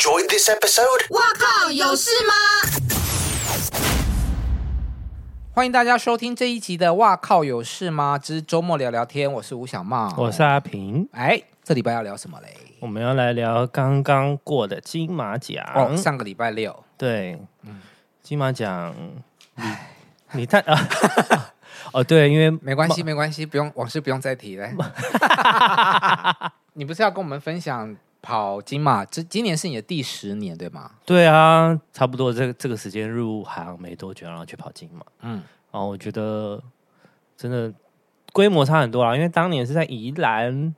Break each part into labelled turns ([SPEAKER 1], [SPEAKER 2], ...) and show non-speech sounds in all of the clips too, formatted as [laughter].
[SPEAKER 1] enjoyed this episode?
[SPEAKER 2] 哇靠，有事吗？
[SPEAKER 3] 欢迎大家收听这一集的《哇靠有事吗之周末聊聊天》，我是吴小茂，
[SPEAKER 4] 我是阿平。
[SPEAKER 3] 哎，这礼拜要聊什么嘞？
[SPEAKER 4] 我们要来聊刚刚过的金马奖
[SPEAKER 3] 哦，上个礼拜六，
[SPEAKER 4] 对，嗯，金马奖，你你太啊。[laughs] 哦，对，因为
[SPEAKER 3] 没关系，没关系，不用往事不用再提了。[laughs] 你不是要跟我们分享跑金马？这今年是你的第十年，对吗？
[SPEAKER 4] 对啊，差不多这个这个时间入行没多久，然后去跑金马。嗯，然后我觉得真的规模差很多啊，因为当年是在宜兰。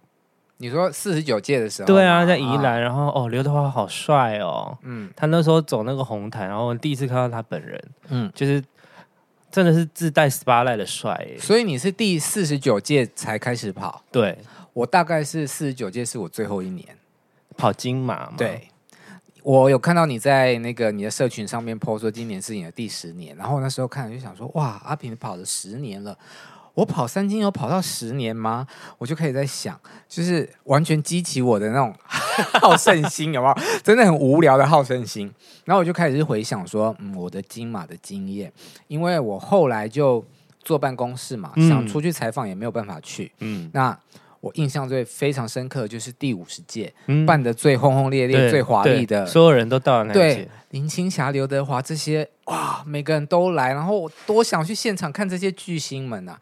[SPEAKER 3] 你说四十九届的时候？
[SPEAKER 4] 对啊，在宜兰，然后哦，刘德华好帅哦。嗯，他那时候走那个红毯，然后我第一次看到他本人，嗯，就是。真的是自带 spotlight 的帅，
[SPEAKER 3] 所以你是第四十九届才开始跑？
[SPEAKER 4] 对，
[SPEAKER 3] 我大概是四十九届是我最后一年
[SPEAKER 4] 跑金马嘛。
[SPEAKER 3] 对，我有看到你在那个你的社群上面 po 说今年是你的第十年，然后那时候看就想说哇，阿平跑了十年了。我跑三金有跑到十年吗？我就开始在想，就是完全激起我的那种 [laughs] 好胜心，有没有？真的很无聊的好胜心。然后我就开始回想说，嗯，我的金马的经验，因为我后来就坐办公室嘛，嗯、想出去采访也没有办法去。嗯，那我印象最非常深刻的就是第五十届、嗯、办的最轰轰烈烈、最华丽的，
[SPEAKER 4] 所有人都到了那届。
[SPEAKER 3] 林青霞、刘德华这些哇，每个人都来，然后我多想去现场看这些巨星们啊！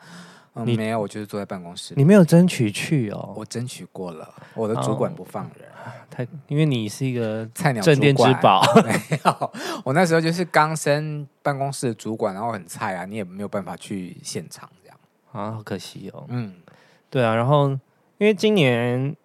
[SPEAKER 3] 嗯，你没有，我就是坐在办公室。
[SPEAKER 4] 你没有争取去哦？
[SPEAKER 3] 我争取过了，我的主管不放人。哦、
[SPEAKER 4] 太，因为你是一个 [laughs]
[SPEAKER 3] 菜鸟，
[SPEAKER 4] 镇店之宝。[laughs]
[SPEAKER 3] 没有，我那时候就是刚升办公室的主管，然后很菜啊，你也没有办法去现场这样
[SPEAKER 4] 啊，好可惜哦。嗯，对啊，然后因为今年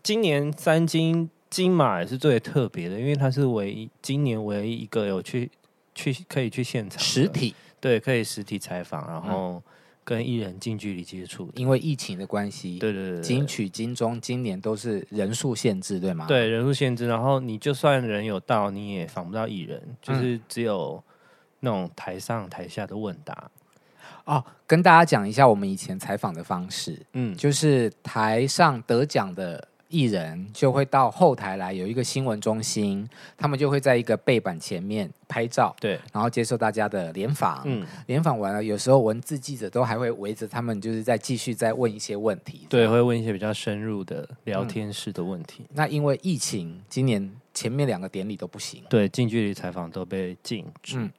[SPEAKER 4] 今年三金金马也是最特别的，因为它是唯一今年唯一一个有去去可以去现场
[SPEAKER 3] 实体，
[SPEAKER 4] 对，可以实体采访，然后跟艺人近距离接触。
[SPEAKER 3] 因为疫情的关系，
[SPEAKER 4] 对对对，
[SPEAKER 3] 金曲金钟今年都是人数限制，对吗？
[SPEAKER 4] 对，人数限制，然后你就算人有到，你也访不到艺人，就是只有那种台上台下的问答。
[SPEAKER 3] 哦，跟大家讲一下我们以前采访的方式，嗯，就是台上得奖的。艺人就会到后台来，有一个新闻中心，他们就会在一个背板前面拍照，
[SPEAKER 4] 对，
[SPEAKER 3] 然后接受大家的联访。嗯，联访完了，有时候文字记者都还会围着他们，就是在继续再问一些问题。
[SPEAKER 4] 对，会问一些比较深入的聊天式的问题。
[SPEAKER 3] 嗯，那因为疫情，今年前面两个典礼都不行，
[SPEAKER 4] 对，近距离采访都被禁止，嗯，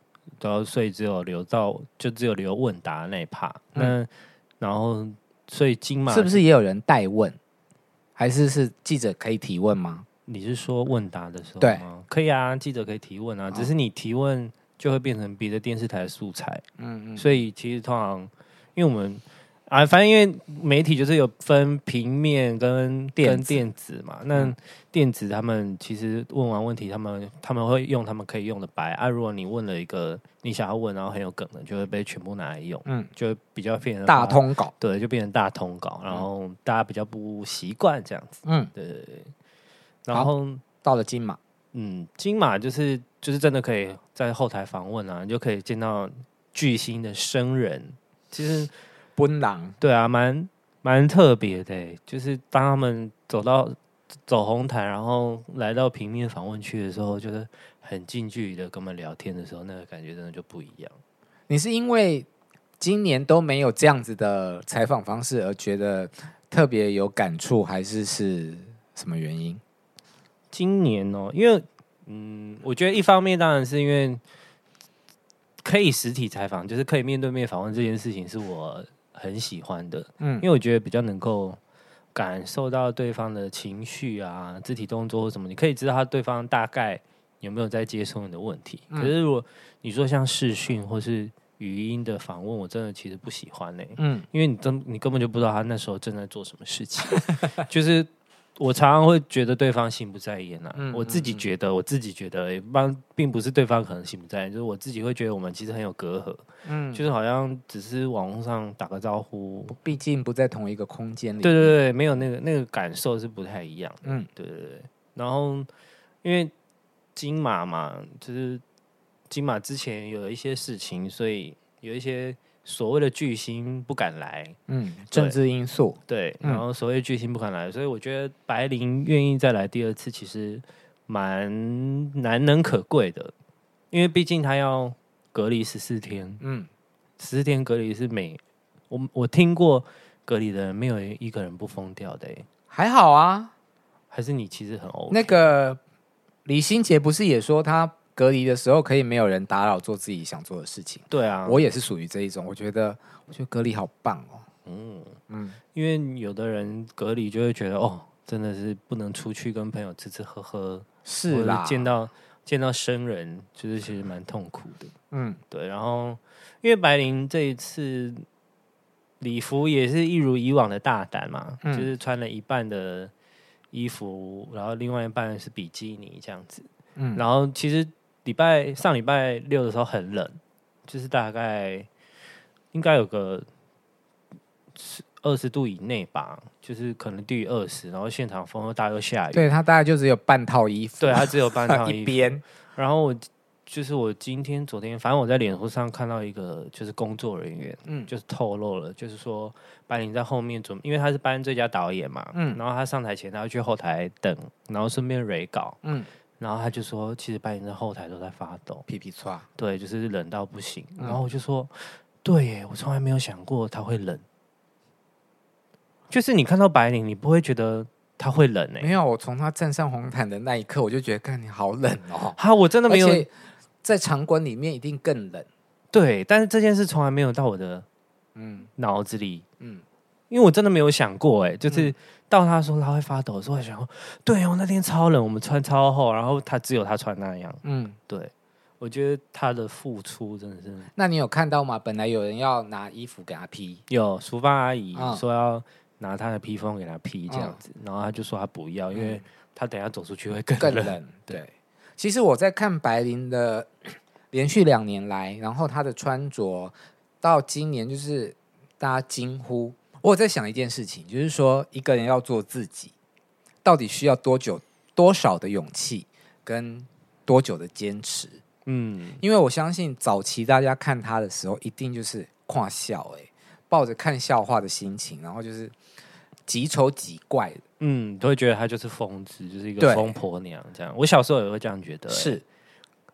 [SPEAKER 4] 所以只有留到，就只有留问答那一趴。嗯，那然后所以金马
[SPEAKER 3] 是不是也有人代问？还是是记者可以提问吗？
[SPEAKER 4] 你是说问答的时候吗？
[SPEAKER 3] 对，
[SPEAKER 4] 可以啊，记者可以提问啊，只是你提问就会变成别的电视台的素材。嗯嗯，所以其实通常，因为我们。啊，反正因为媒体就是有分平面跟电跟电子嘛，那电子他们其实问完问题，他们他们会用他们可以用的白啊。如果你问了一个你想要问，然后很有梗的，就会被全部拿来用，嗯，就会比较变成
[SPEAKER 3] 大通稿，
[SPEAKER 4] 对，就变成大通稿，然后大家比较不习惯这样子，嗯，对对对。然后
[SPEAKER 3] 到了金马，
[SPEAKER 4] 嗯，金马就是就是真的可以在后台访问啊，你就可以见到巨星的生人，其实。
[SPEAKER 3] 奔狼，
[SPEAKER 4] 对啊，蛮蛮特别的，就是当他们走到走红毯，然后来到平面访问区的时候，就是很近距离的跟我们聊天的时候，那个感觉真的就不一样。
[SPEAKER 3] 你是因为今年都没有这样子的采访方式而觉得特别有感触，还是是什么原因？
[SPEAKER 4] 今年哦，因为嗯，我觉得一方面当然是因为可以实体采访，就是可以面对面访问这件事情，是我。很喜欢的，嗯，因为我觉得比较能够感受到对方的情绪啊、肢体动作或什么，你可以知道他对方大概有没有在接受你的问题。嗯、可是如果你说像视讯或是语音的访问，我真的其实不喜欢呢、欸，嗯，因为你真你根本就不知道他那时候正在做什么事情，[laughs] 就是。我常常会觉得对方心不在焉啊，嗯、我自己觉得，我自己觉得，帮并不是对方可能心不在焉，就是我自己会觉得我们其实很有隔阂，嗯，就是好像只是网络上打个招呼，
[SPEAKER 3] 毕竟不在同一个空间里，
[SPEAKER 4] 对对对，没有那个那个感受是不太一样的，嗯，对对对。然后因为金马嘛，就是金马之前有一些事情，所以有一些。所谓的巨星不敢来，
[SPEAKER 3] 嗯，政治因素。
[SPEAKER 4] 对，然后所谓巨星不敢来，所以我觉得白灵愿意再来第二次，其实蛮难能可贵的，因为毕竟他要隔离十四天，嗯，十四天隔离是每我我听过隔离的人没有一个人不疯掉的，
[SPEAKER 3] 还好啊，
[SPEAKER 4] 还是你其实很 OK。
[SPEAKER 3] 那个李心洁不是也说他隔离的时候可以没有人打扰，做自己想做的事情？
[SPEAKER 4] 对啊，
[SPEAKER 3] 我也是属于这一种，我觉得我觉得隔离好棒哦，
[SPEAKER 4] 嗯嗯，因为有的人隔离就会觉得哦，真的是不能出去跟朋友吃吃喝喝。
[SPEAKER 3] 是啦，
[SPEAKER 4] 见到见到生人，就是其实蛮痛苦的。嗯，对。然后，因为白灵这一次礼服也是一如以往的大胆嘛，嗯、就是穿了一半的衣服，然后另外一半是比基尼这样子。嗯，然后其实礼拜上礼拜六的时候很冷，就是大概应该有个二十度以内吧，就是可能低于二十，然后现场风又大又下雨。
[SPEAKER 3] 对，他大概就只有半套衣服，
[SPEAKER 4] 对，他只有半套 [laughs] 衣服。
[SPEAKER 3] 一边，
[SPEAKER 4] 然后我就是我今天、昨天，反正我在脸书上看到一个就是工作人员，嗯，就是透露了，就是说白灵在后面准，因为他是颁最佳导演嘛，嗯，然后他上台前他要去后台等，然后顺便 re 稿，嗯，然后他就说，其实白灵在后台都在发抖，
[SPEAKER 3] 皮皮剉，
[SPEAKER 4] 对，就是冷到不行。嗯、然后我就说，对耶，我从来没有想过他会冷。就是你看到白领，你不会觉得他会冷呢、欸？
[SPEAKER 3] 没有，我从他站上红毯的那一刻，我就觉得，看你好冷哦。[laughs]
[SPEAKER 4] 哈，我真的没有
[SPEAKER 3] 在场馆里面一定更冷。
[SPEAKER 4] 对，但是这件事从来没有到我的嗯脑子里，嗯，因为我真的没有想过，哎，就是到他说他会发抖的时候，我想说，对哦，那天超冷，我们穿超厚，然后他只有他穿那样，嗯，对，我觉得他的付出真的是。
[SPEAKER 3] 那你有看到吗？本来有人要拿衣服给他披，
[SPEAKER 4] 有厨房阿姨说要。拿他的披风给他披这样子，嗯、然后他就说他不要，因为他等下走出去会更冷。更冷。
[SPEAKER 3] 对，其实我在看白灵的连续两年来，然后他的穿着到今年就是大家惊呼。我在想一件事情，就是说一个人要做自己，到底需要多久、多少的勇气跟多久的坚持？嗯，因为我相信早期大家看他的时候，一定就是跨笑，哎，抱着看笑话的心情，然后就是。极丑极怪的，
[SPEAKER 4] 嗯，都会觉得他就是疯子，就是一个疯婆娘这样。我小时候也会这样觉得，
[SPEAKER 3] 是。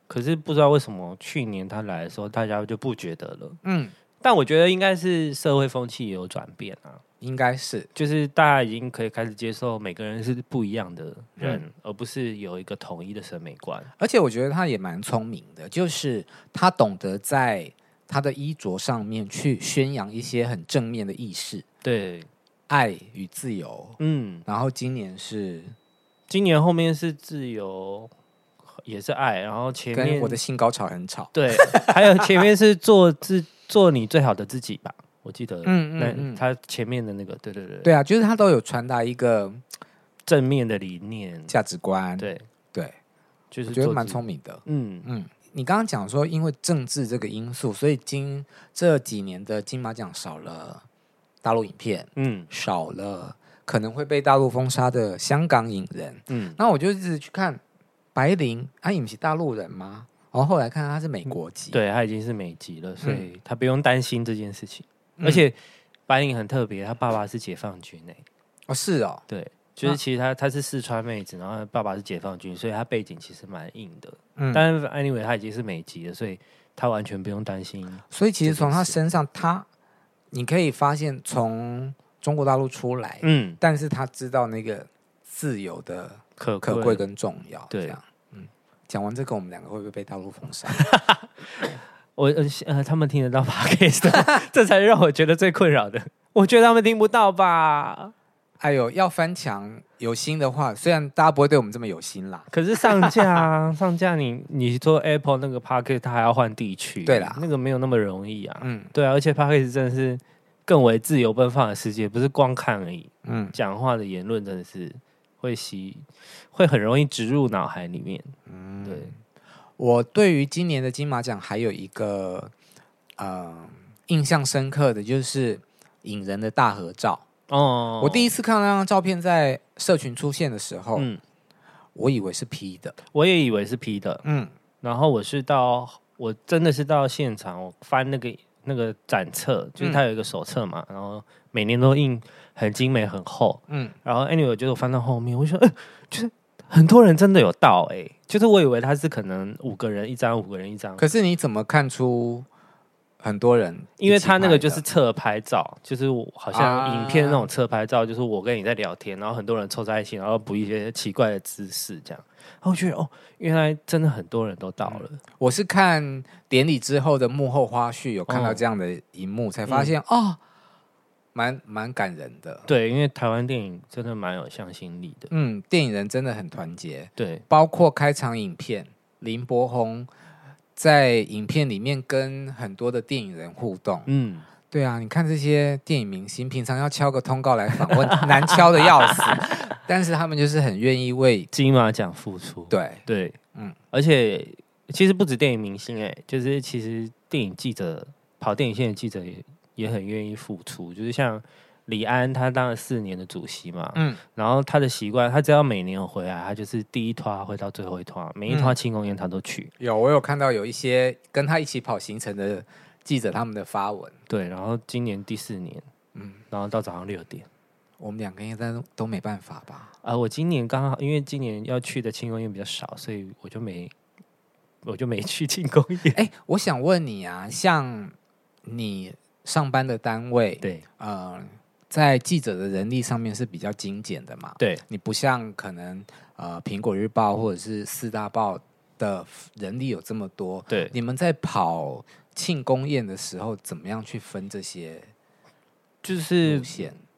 [SPEAKER 4] 可是不知道为什么去年他来的时候，大家就不觉得了。嗯，但我觉得应该是社会风气也有转变啊，
[SPEAKER 3] 应该是，
[SPEAKER 4] 就是大家已经可以开始接受每个人是不一样的人，嗯、而不是有一个统一的审美观。
[SPEAKER 3] 而且我觉得他也蛮聪明的，就是他懂得在他的衣着上面去宣扬一些很正面的意识。
[SPEAKER 4] 对。
[SPEAKER 3] 爱与自由，嗯，然后今年是，
[SPEAKER 4] 今年后面是自由，也是爱，然后前面
[SPEAKER 3] 我的性高潮很吵，
[SPEAKER 4] 对，还有前面是做自做你最好的自己吧，我记得，嗯嗯，嗯。他前面的那个，对对对，
[SPEAKER 3] 对。啊，就是他都有传达一个
[SPEAKER 4] 正面的理念、
[SPEAKER 3] 价值观，
[SPEAKER 4] 对。
[SPEAKER 3] 对，就是觉得蛮聪明的，嗯。嗯，你刚刚讲说因为政治这个因素，所以今这几年的金马奖少了。大陆影片，嗯，少了可能会被大陆封杀的香港影人，嗯，那我就一直去看白灵，他也不是大陆人吗？然后后来看他是美国籍，
[SPEAKER 4] 对，他已经是美籍了，所以他不用担心这件事情。嗯、而且白灵很特别，他爸爸是解放军诶，
[SPEAKER 3] 哦，是哦，
[SPEAKER 4] 对，就是其实他他是四川妹子，然后他爸爸是解放军，所以他背景其实蛮硬的，嗯，但是 anyway 他已经是美籍了，所以他完全不用担心。
[SPEAKER 3] 所以其实从他身上，他。你可以发现，从中国大陆出来，嗯，但是他知道那个自由的可可贵跟重要，对，这样，嗯，讲完这个，我们两个会不会被大陆封杀？[laughs]
[SPEAKER 4] 我呃，他们听得到 Podcast [laughs] 这才是让我觉得最困扰的。[laughs] 我觉得他们听不到吧？
[SPEAKER 3] 哎呦，要翻墙有心的话，虽然大家不会对我们这么有心啦，
[SPEAKER 4] 可是上架上架你，你你说 Apple 那个 Podcast 它还要换地区，
[SPEAKER 3] 对啦，
[SPEAKER 4] 那个没有那么容易啊。嗯，对啊，而且 Podcast 真的是更为自由奔放的世界，不是光看而已。嗯，讲话的言论真的是会吸，会很容易植入脑海里面。嗯，对。
[SPEAKER 3] 我对于今年的金马奖还有一个呃印象深刻的就是影人的大合照。哦，我第一次看到那张照片在社群出现的时候，嗯，我以为是 P 的，
[SPEAKER 4] 我也以为是 P 的，嗯，然后我是到我真的是到现场，我翻那个那个展册，就是它有一个手册嘛，嗯、然后每年都印很精美很厚，嗯，然后 anyway 我觉得我翻到后面，我就说，哎、欸，就是很多人真的有到哎、欸，就是我以为他是可能五个人一张，五个人一张。
[SPEAKER 3] 可是你怎么看出很多人？
[SPEAKER 4] 因为他那个就是侧拍照，就是我好像影片那种侧拍照，就是我跟你在聊天，然后很多人凑在一起，然后补一些奇怪的姿势，这样。我觉得哦，原来真的很多人都到了。嗯、
[SPEAKER 3] 我是看典礼之后的幕后花絮，有看到这样的一幕，哦、才发现、嗯、哦。蛮蛮感人的，
[SPEAKER 4] 对，因为台湾电影真的蛮有向心力的。
[SPEAKER 3] 嗯，电影人真的很团结，
[SPEAKER 4] 对，
[SPEAKER 3] 包括开场影片，林柏宏在影片里面跟很多的电影人互动。嗯，对啊，你看这些电影明星，平常要敲个通告来访问，难敲的要死，[laughs] 但是他们就是很愿意为
[SPEAKER 4] 金马奖付出。
[SPEAKER 3] 对
[SPEAKER 4] 对，嗯，而且其实不止电影明星、欸，哎，就是其实电影记者跑电影线的记者也。也很愿意付出，就是像李安，他当了四年的主席嘛，嗯，然后他的习惯，他只要每年有回来，他就是第一拖会到最后一拖，每一拖庆功宴他都去。
[SPEAKER 3] 有，我有看到有一些跟他一起跑行程的记者他们的发文，
[SPEAKER 4] 对，然后今年第四年，嗯，然后到早上六点，
[SPEAKER 3] 我们两个应该都都没办法吧？
[SPEAKER 4] 啊，我今年刚好因为今年要去的庆功宴比较少，所以我就没我就没去庆功宴。[laughs]
[SPEAKER 3] 哎，我想问你啊，像你。上班的单位，
[SPEAKER 4] 对，
[SPEAKER 3] 呃，在记者的人力上面是比较精简的嘛？
[SPEAKER 4] 对，
[SPEAKER 3] 你不像可能呃，苹果日报或者是四大报的人力有这么多。
[SPEAKER 4] 对，
[SPEAKER 3] 你们在跑庆功宴的时候，怎么样去分这些？
[SPEAKER 4] 就是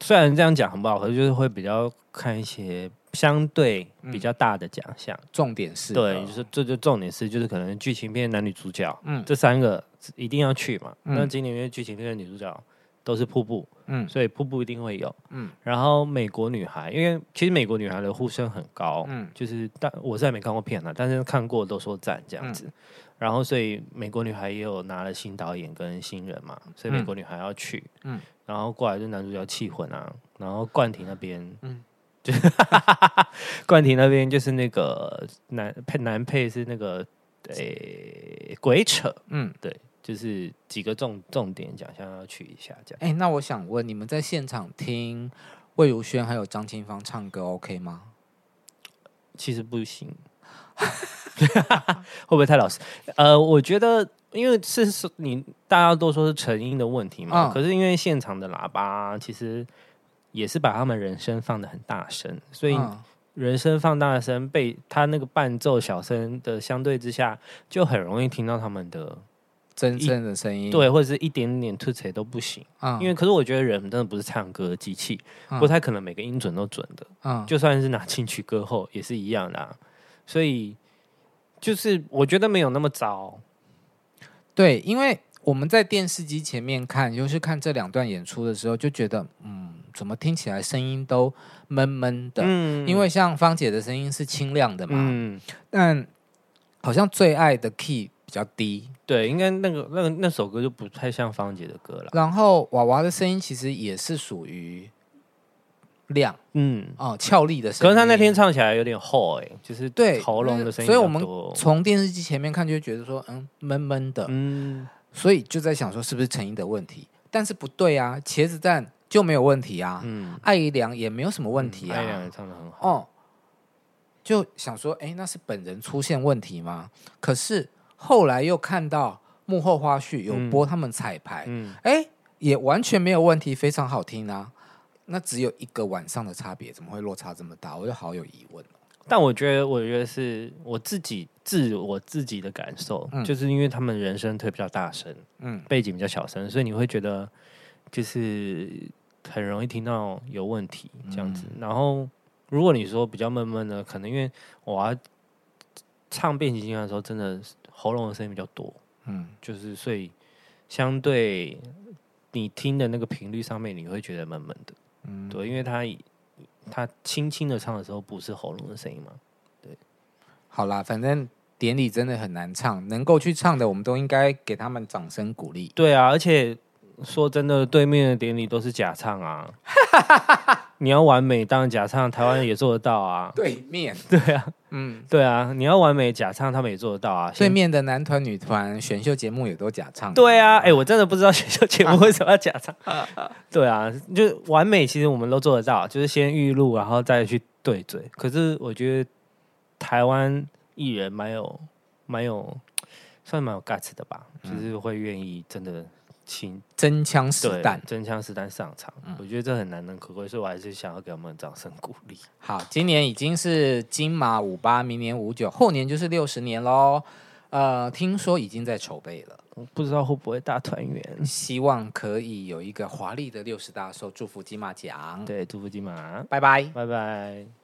[SPEAKER 4] 虽然这样讲很不好，可是就是会比较看一些相对比较大的奖项，
[SPEAKER 3] 嗯，重点是，
[SPEAKER 4] 对，就是这就重点是，就是可能剧情片男女主角，嗯，这三个。一定要去嘛？那、嗯、今年因为剧情片的女主角都是瀑布，嗯，所以瀑布一定会有，嗯。然后美国女孩，因为其实美国女孩的呼声很高，嗯，就是但我是还没看过片啊，但是看过都说赞这样子。嗯、然后所以美国女孩也有拿了新导演跟新人嘛，所以美国女孩要去，嗯。然后过来就男主角气魂啊，然后冠廷那边，嗯，就 [laughs] 冠廷那边就是那个男配男配是那个诶鬼扯，嗯，对。就是几个重重点奖项要去一下，这样。
[SPEAKER 3] 哎，那我想问，你们在现场听魏如萱还有张清芳唱歌，OK 吗？
[SPEAKER 4] 其实不行，[laughs] 会不会太老实？呃，我觉得，因为是是你大家都说是成因的问题嘛，嗯、可是因为现场的喇叭其实也是把他们人声放的很大声，所以人声放大声被他那个伴奏小声的相对之下，就很容易听到他们的。
[SPEAKER 3] 真正的声音，
[SPEAKER 4] 对，或者是一点点突锤都不行。嗯，因为可是我觉得人真的不是唱歌的机器，嗯、不太可能每个音准都准的。嗯，就算是拿进去歌后也是一样的、啊。所以就是我觉得没有那么糟。
[SPEAKER 3] 对，因为我们在电视机前面看，就是看这两段演出的时候，就觉得嗯，怎么听起来声音都闷闷的。嗯，因为像芳姐的声音是清亮的嘛。嗯，但好像最爱的 key。比较低，
[SPEAKER 4] 对，应该那个那个那首歌就不太像芳姐的歌了。
[SPEAKER 3] 然后娃娃的声音其实也是属于亮，嗯，哦，俏丽的声音。
[SPEAKER 4] 可是他那天唱起来有点厚，哎，就是对喉咙的声音。
[SPEAKER 3] 所以我们从电视机前面看就会觉得说，嗯，闷闷的，嗯，所以就在想说是不是成音的问题？但是不对啊，茄子蛋就没有问题啊，嗯，艾怡良也没有什么问题啊，
[SPEAKER 4] 艾怡良也唱的很好，
[SPEAKER 3] 哦，就想说，哎，那是本人出现问题吗？可是。后来又看到幕后花絮有播他们彩排，嗯，哎、嗯，也完全没有问题，非常好听啊。那只有一个晚上的差别，怎么会落差这么大？我就好有疑问。
[SPEAKER 4] 但我觉得，我觉得是我自己自我自己的感受，嗯、就是因为他们人声推比较大声，嗯，背景比较小声，所以你会觉得就是很容易听到有问题这样子。嗯、然后如果你说比较闷闷的，可能因为我要唱变形金刚的时候，真的。喉咙的声音比较多，嗯，就是所以相对你听的那个频率上面，你会觉得闷闷的，嗯，对，因为他他轻轻的唱的时候，不是喉咙的声音嘛，对。
[SPEAKER 3] 好啦，反正典礼真的很难唱，能够去唱的，我们都应该给他们掌声鼓励。
[SPEAKER 4] 对啊，而且说真的，对面的典礼都是假唱啊。[laughs] 你要完美当然假唱，台湾也做得到啊。
[SPEAKER 3] 对面，[laughs]
[SPEAKER 4] 对啊，嗯，对啊，你要完美假唱，他们也做得到啊。
[SPEAKER 3] 对面的男团、女团选秀节目也都假唱。
[SPEAKER 4] 对啊，哎、欸，我真的不知道选秀节目为什么要假唱。[laughs] 对啊，就完美，其实我们都做得到，就是先预录，然后再去对嘴。可是我觉得台湾艺人蛮有蛮有算蛮有 guts 的吧，嗯、就是会愿意真的亲
[SPEAKER 3] 真枪实弹
[SPEAKER 4] 真枪实弹上场，嗯、我觉得这很难能可贵，所以我还是想要给他们掌声鼓励。
[SPEAKER 3] 好，今年已经是金马五八，明年五九，后年就是六十年喽。呃，听说已经在筹备了，
[SPEAKER 4] 不知道会不会大团圆。
[SPEAKER 3] 希望可以有一个华丽的六十大寿，祝福金马奖。
[SPEAKER 4] 对，祝福金马，
[SPEAKER 3] 拜拜，
[SPEAKER 4] 拜拜。